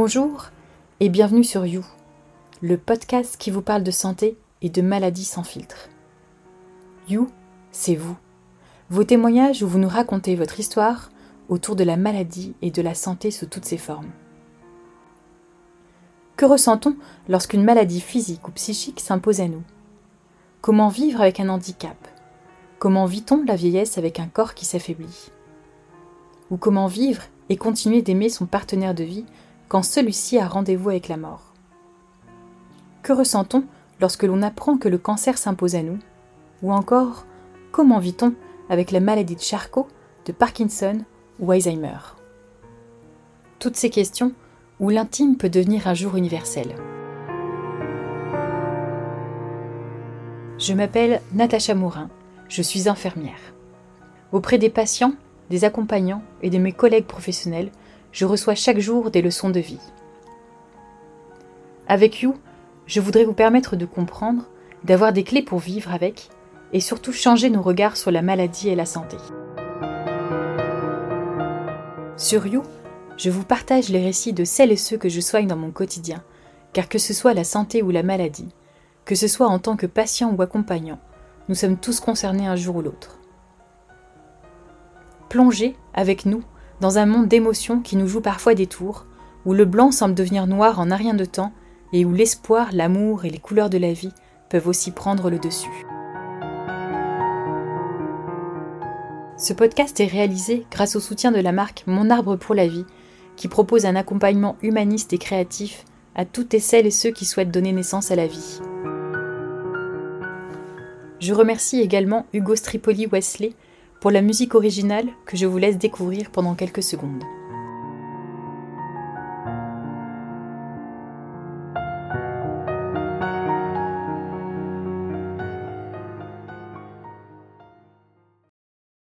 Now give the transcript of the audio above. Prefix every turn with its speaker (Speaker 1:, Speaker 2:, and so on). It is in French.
Speaker 1: Bonjour et bienvenue sur You, le podcast qui vous parle de santé et de maladies sans filtre. You, c'est vous. Vos témoignages où vous nous racontez votre histoire autour de la maladie et de la santé sous toutes ses formes. Que ressent-on lorsqu'une maladie physique ou psychique s'impose à nous? Comment vivre avec un handicap? Comment vit-on la vieillesse avec un corps qui s'affaiblit? Ou comment vivre et continuer d'aimer son partenaire de vie quand celui-ci a rendez-vous avec la mort Que ressent-on lorsque l'on apprend que le cancer s'impose à nous? Ou encore, comment vit-on avec la maladie de Charcot, de Parkinson ou Alzheimer? Toutes ces questions où l'intime peut devenir un jour universel. Je m'appelle Natacha Morin, je suis infirmière. Auprès des patients, des accompagnants et de mes collègues professionnels, je reçois chaque jour des leçons de vie. Avec You, je voudrais vous permettre de comprendre, d'avoir des clés pour vivre avec et surtout changer nos regards sur la maladie et la santé. Sur You, je vous partage les récits de celles et ceux que je soigne dans mon quotidien, car que ce soit la santé ou la maladie, que ce soit en tant que patient ou accompagnant, nous sommes tous concernés un jour ou l'autre. Plongez avec nous dans un monde d'émotions qui nous joue parfois des tours, où le blanc semble devenir noir en un rien de temps, et où l'espoir, l'amour et les couleurs de la vie peuvent aussi prendre le dessus. Ce podcast est réalisé grâce au soutien de la marque Mon Arbre pour la Vie, qui propose un accompagnement humaniste et créatif à toutes et celles et ceux qui souhaitent donner naissance à la vie. Je remercie également Hugo Stripoli Wesley pour la musique originale que je vous laisse découvrir pendant quelques secondes.